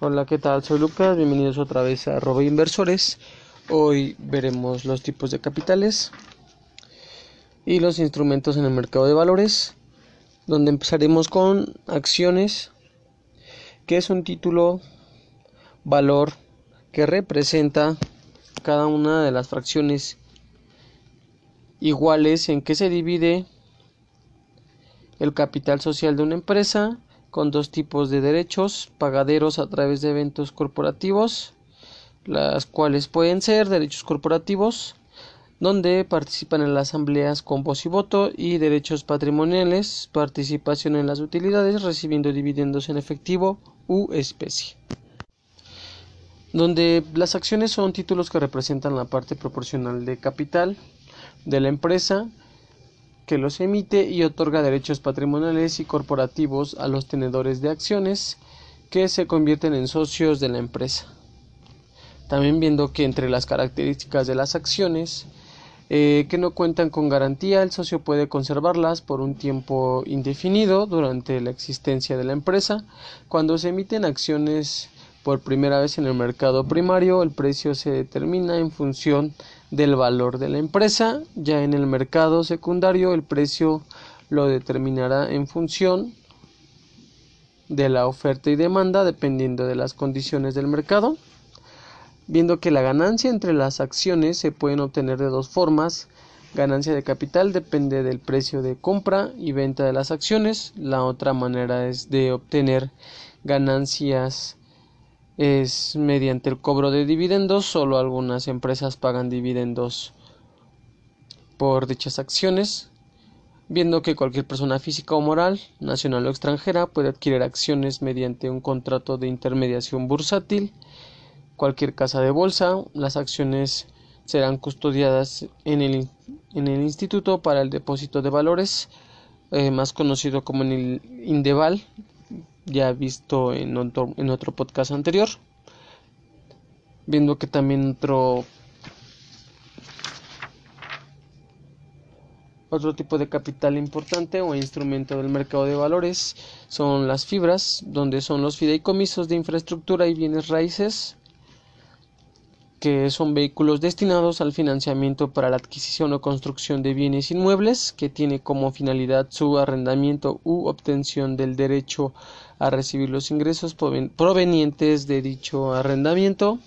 Hola, ¿qué tal? Soy Lucas, bienvenidos otra vez a Robo Inversores. Hoy veremos los tipos de capitales y los instrumentos en el mercado de valores, donde empezaremos con acciones, que es un título valor que representa cada una de las fracciones iguales en que se divide el capital social de una empresa con dos tipos de derechos pagaderos a través de eventos corporativos, las cuales pueden ser derechos corporativos, donde participan en las asambleas con voz y voto, y derechos patrimoniales, participación en las utilidades, recibiendo dividendos en efectivo u especie. Donde las acciones son títulos que representan la parte proporcional de capital de la empresa que los emite y otorga derechos patrimoniales y corporativos a los tenedores de acciones que se convierten en socios de la empresa. También viendo que entre las características de las acciones eh, que no cuentan con garantía, el socio puede conservarlas por un tiempo indefinido durante la existencia de la empresa. Cuando se emiten acciones por primera vez en el mercado primario, el precio se determina en función del valor de la empresa. Ya en el mercado secundario, el precio lo determinará en función de la oferta y demanda dependiendo de las condiciones del mercado. Viendo que la ganancia entre las acciones se pueden obtener de dos formas. Ganancia de capital depende del precio de compra y venta de las acciones. La otra manera es de obtener ganancias es mediante el cobro de dividendos. Solo algunas empresas pagan dividendos por dichas acciones, viendo que cualquier persona física o moral, nacional o extranjera, puede adquirir acciones mediante un contrato de intermediación bursátil, cualquier casa de bolsa, las acciones serán custodiadas en el, en el Instituto para el Depósito de Valores, eh, más conocido como el INDEVAL, ya visto en otro, en otro podcast anterior. Viendo que también otro Otro tipo de capital importante o instrumento del mercado de valores son las fibras, donde son los fideicomisos de infraestructura y bienes raíces, que son vehículos destinados al financiamiento para la adquisición o construcción de bienes inmuebles, que tiene como finalidad su arrendamiento u obtención del derecho a recibir los ingresos provenientes de dicho arrendamiento,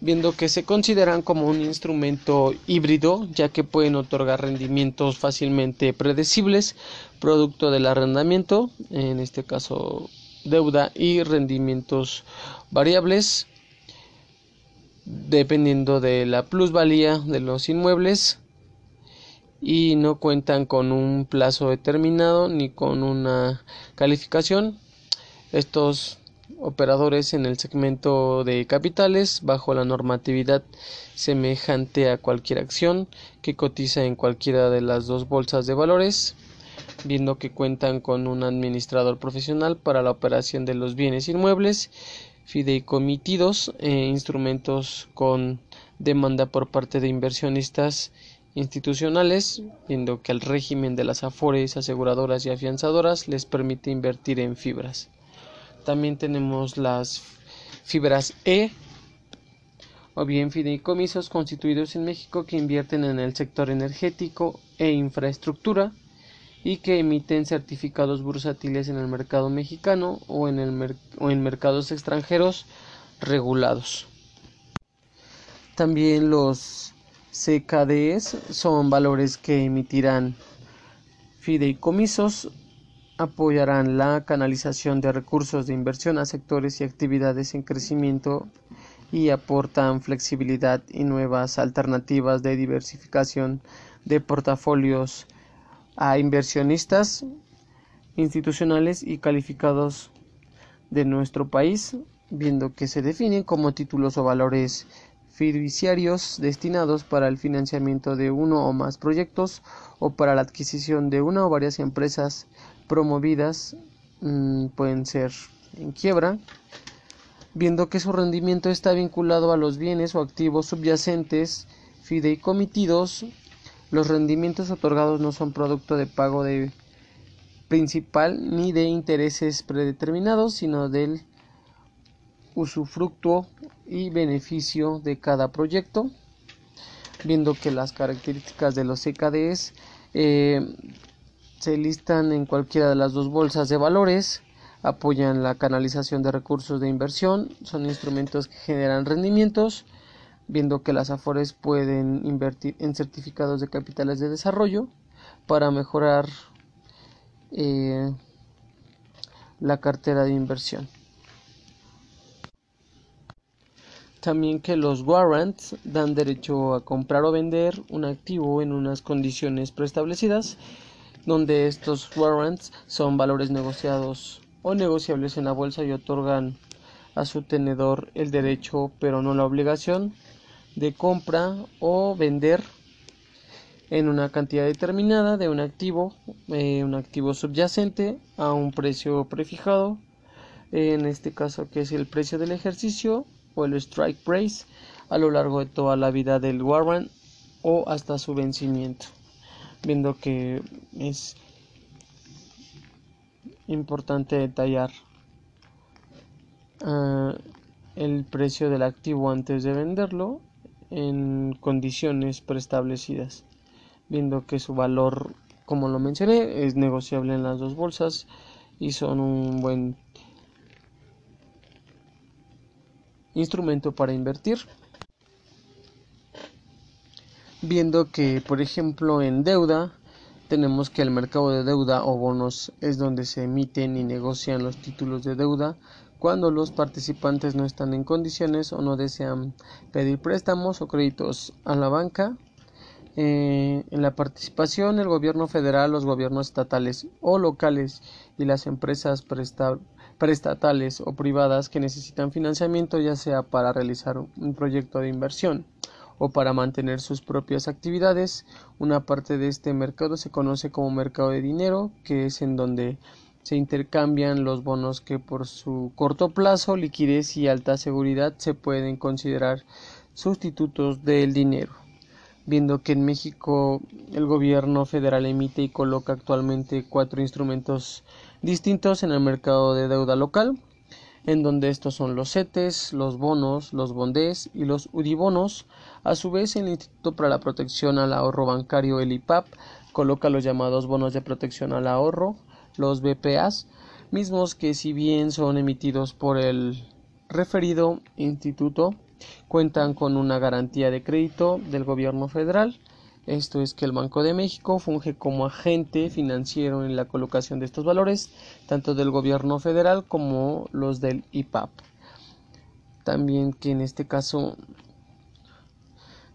viendo que se consideran como un instrumento híbrido, ya que pueden otorgar rendimientos fácilmente predecibles, producto del arrendamiento, en este caso deuda y rendimientos variables dependiendo de la plusvalía de los inmuebles y no cuentan con un plazo determinado ni con una calificación. Estos operadores en el segmento de capitales bajo la normatividad semejante a cualquier acción que cotiza en cualquiera de las dos bolsas de valores, viendo que cuentan con un administrador profesional para la operación de los bienes inmuebles fideicomitidos e instrumentos con demanda por parte de inversionistas institucionales, viendo que el régimen de las afores, aseguradoras y afianzadoras les permite invertir en fibras. También tenemos las fibras E o bien fideicomisos constituidos en México que invierten en el sector energético e infraestructura y que emiten certificados bursátiles en el mercado mexicano o en, el o en mercados extranjeros regulados. También los CKDs son valores que emitirán fideicomisos, apoyarán la canalización de recursos de inversión a sectores y actividades en crecimiento y aportan flexibilidad y nuevas alternativas de diversificación de portafolios a inversionistas institucionales y calificados de nuestro país, viendo que se definen como títulos o valores fiduciarios destinados para el financiamiento de uno o más proyectos o para la adquisición de una o varias empresas promovidas mm, pueden ser en quiebra, viendo que su rendimiento está vinculado a los bienes o activos subyacentes fideicomitidos los rendimientos otorgados no son producto de pago de principal ni de intereses predeterminados, sino del usufructo y beneficio de cada proyecto, viendo que las características de los CKDs eh, se listan en cualquiera de las dos bolsas de valores, apoyan la canalización de recursos de inversión, son instrumentos que generan rendimientos, viendo que las AFORES pueden invertir en certificados de capitales de desarrollo para mejorar eh, la cartera de inversión. También que los warrants dan derecho a comprar o vender un activo en unas condiciones preestablecidas, donde estos warrants son valores negociados o negociables en la bolsa y otorgan a su tenedor el derecho, pero no la obligación, de compra o vender en una cantidad determinada de un activo, eh, un activo subyacente a un precio prefijado, en este caso que es el precio del ejercicio o el strike price a lo largo de toda la vida del warrant o hasta su vencimiento, viendo que es importante detallar uh, el precio del activo antes de venderlo en condiciones preestablecidas viendo que su valor, como lo mencioné, es negociable en las dos bolsas y son un buen instrumento para invertir. Viendo que, por ejemplo, en deuda, tenemos que el mercado de deuda o bonos es donde se emiten y negocian los títulos de deuda cuando los participantes no están en condiciones o no desean pedir préstamos o créditos a la banca eh, en la participación el gobierno federal, los gobiernos estatales o locales y las empresas prestatales o privadas que necesitan financiamiento ya sea para realizar un proyecto de inversión o para mantener sus propias actividades. Una parte de este mercado se conoce como mercado de dinero, que es en donde se intercambian los bonos que por su corto plazo, liquidez y alta seguridad se pueden considerar sustitutos del dinero viendo que en México el gobierno federal emite y coloca actualmente cuatro instrumentos distintos en el mercado de deuda local, en donde estos son los CETES, los bonos, los bondés y los UDIBONOS. A su vez, el Instituto para la Protección al Ahorro Bancario, el IPAP, coloca los llamados bonos de protección al ahorro, los BPAs, mismos que si bien son emitidos por el referido instituto, cuentan con una garantía de crédito del gobierno federal. Esto es que el Banco de México funge como agente financiero en la colocación de estos valores, tanto del gobierno federal como los del IPAP. También que en este caso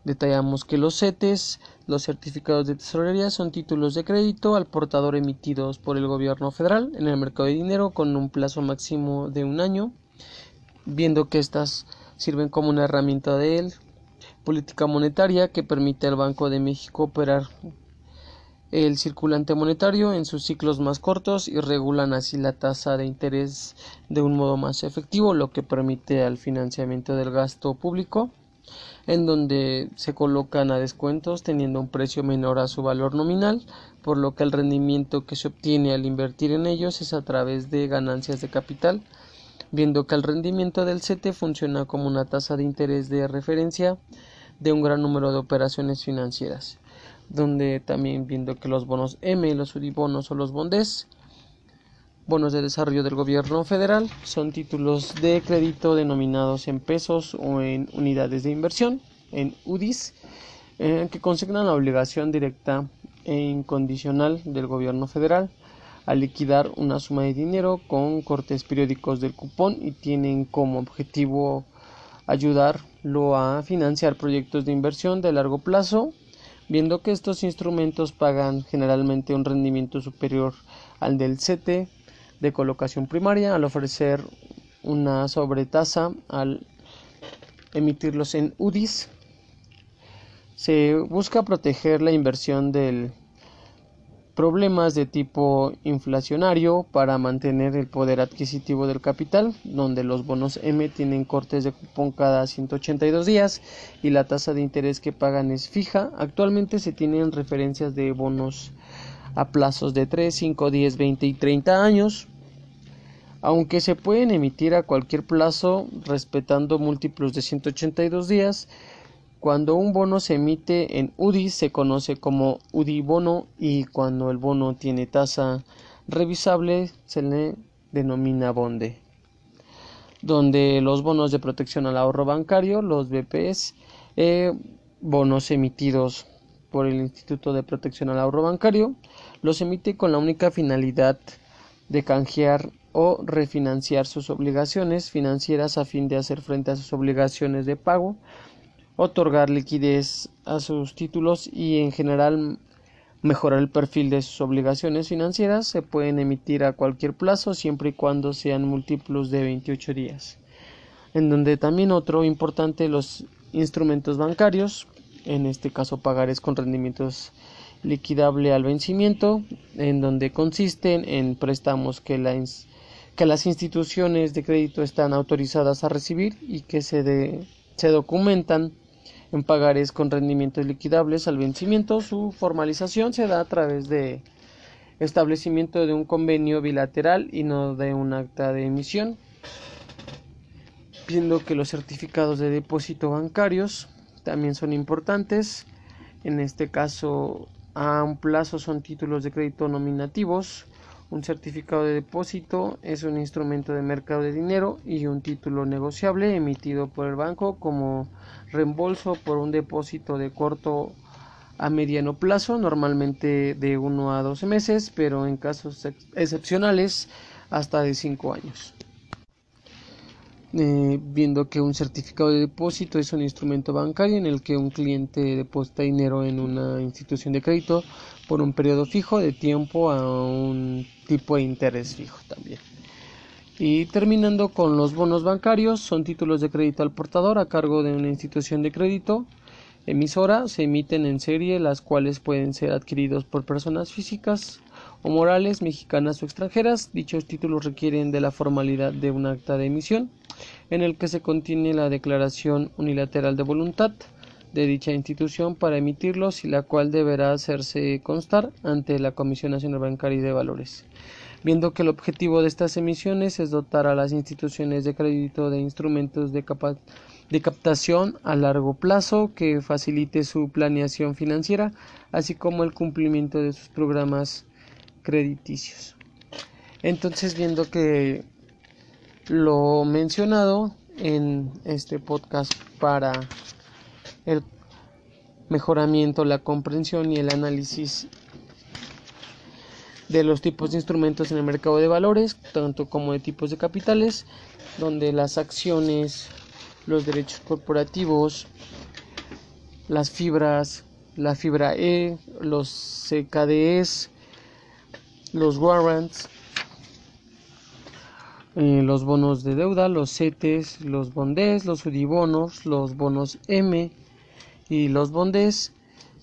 detallamos que los CETES, los certificados de tesorería, son títulos de crédito al portador emitidos por el gobierno federal en el mercado de dinero con un plazo máximo de un año, viendo que estas sirven como una herramienta de política monetaria que permite al Banco de México operar el circulante monetario en sus ciclos más cortos y regulan así la tasa de interés de un modo más efectivo, lo que permite al financiamiento del gasto público, en donde se colocan a descuentos teniendo un precio menor a su valor nominal, por lo que el rendimiento que se obtiene al invertir en ellos es a través de ganancias de capital viendo que el rendimiento del CETE funciona como una tasa de interés de referencia de un gran número de operaciones financieras, donde también viendo que los bonos M, los UDIBONOS o los bondes, bonos de desarrollo del gobierno federal, son títulos de crédito denominados en pesos o en unidades de inversión, en UDIs, eh, que consignan la obligación directa e incondicional del gobierno federal a liquidar una suma de dinero con cortes periódicos del cupón y tienen como objetivo ayudarlo a financiar proyectos de inversión de largo plazo, viendo que estos instrumentos pagan generalmente un rendimiento superior al del CT de colocación primaria al ofrecer una sobretasa al emitirlos en UDIs. Se busca proteger la inversión del problemas de tipo inflacionario para mantener el poder adquisitivo del capital, donde los bonos M tienen cortes de cupón cada 182 días y la tasa de interés que pagan es fija. Actualmente se tienen referencias de bonos a plazos de 3, 5, 10, 20 y 30 años. aunque se pueden emitir a cualquier plazo respetando múltiplos de 182 días. Cuando un bono se emite en UDI se conoce como UDI bono y cuando el bono tiene tasa revisable se le denomina bonde. Donde los bonos de protección al ahorro bancario, los BPS, eh, bonos emitidos por el Instituto de Protección al Ahorro Bancario, los emite con la única finalidad de canjear o refinanciar sus obligaciones financieras a fin de hacer frente a sus obligaciones de pago, otorgar liquidez a sus títulos y en general mejorar el perfil de sus obligaciones financieras. Se pueden emitir a cualquier plazo siempre y cuando sean múltiplos de 28 días. En donde también otro importante los instrumentos bancarios, en este caso pagares con rendimientos liquidable al vencimiento, en donde consisten en préstamos que la que las instituciones de crédito están autorizadas a recibir y que se, se documentan en pagares con rendimientos liquidables al vencimiento. Su formalización se da a través de establecimiento de un convenio bilateral y no de un acta de emisión, viendo que los certificados de depósito bancarios también son importantes. En este caso, a un plazo son títulos de crédito nominativos un certificado de depósito es un instrumento de mercado de dinero y un título negociable emitido por el banco como reembolso por un depósito de corto a mediano plazo, normalmente de 1 a 12 meses, pero en casos excepcionales hasta de 5 años. Eh, viendo que un certificado de depósito es un instrumento bancario en el que un cliente deposita dinero en una institución de crédito por un periodo fijo de tiempo a un tipo de interés fijo también. Y terminando con los bonos bancarios, son títulos de crédito al portador a cargo de una institución de crédito emisora, se emiten en serie, las cuales pueden ser adquiridos por personas físicas o morales, mexicanas o extranjeras. Dichos títulos requieren de la formalidad de un acta de emisión, en el que se contiene la declaración unilateral de voluntad de dicha institución para emitirlos y la cual deberá hacerse constar ante la Comisión Nacional Bancaria y de Valores. Viendo que el objetivo de estas emisiones es dotar a las instituciones de crédito de instrumentos de, de captación a largo plazo que facilite su planeación financiera, así como el cumplimiento de sus programas crediticios. Entonces, viendo que lo mencionado en este podcast para el mejoramiento, la comprensión y el análisis de los tipos de instrumentos en el mercado de valores, tanto como de tipos de capitales, donde las acciones, los derechos corporativos, las fibras, la fibra E, los CKDs, los warrants, eh, los bonos de deuda, los CETES, los bondes, los UDIBONOS, los bonos M, y los bondes,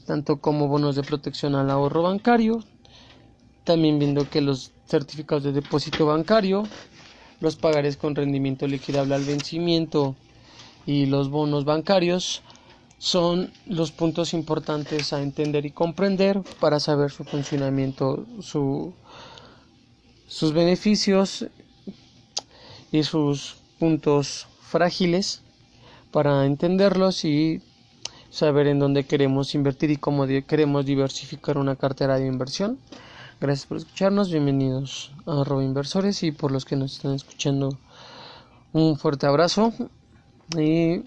tanto como bonos de protección al ahorro bancario, también viendo que los certificados de depósito bancario, los pagares con rendimiento liquidable al vencimiento y los bonos bancarios son los puntos importantes a entender y comprender para saber su funcionamiento, su, sus beneficios y sus puntos frágiles para entenderlos y saber en dónde queremos invertir y cómo queremos diversificar una cartera de inversión. Gracias por escucharnos, bienvenidos a Robo Inversores y por los que nos están escuchando un fuerte abrazo y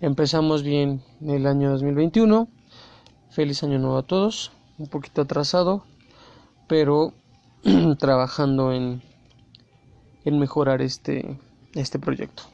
empezamos bien el año 2021. Feliz año nuevo a todos, un poquito atrasado, pero trabajando en, en mejorar este, este proyecto.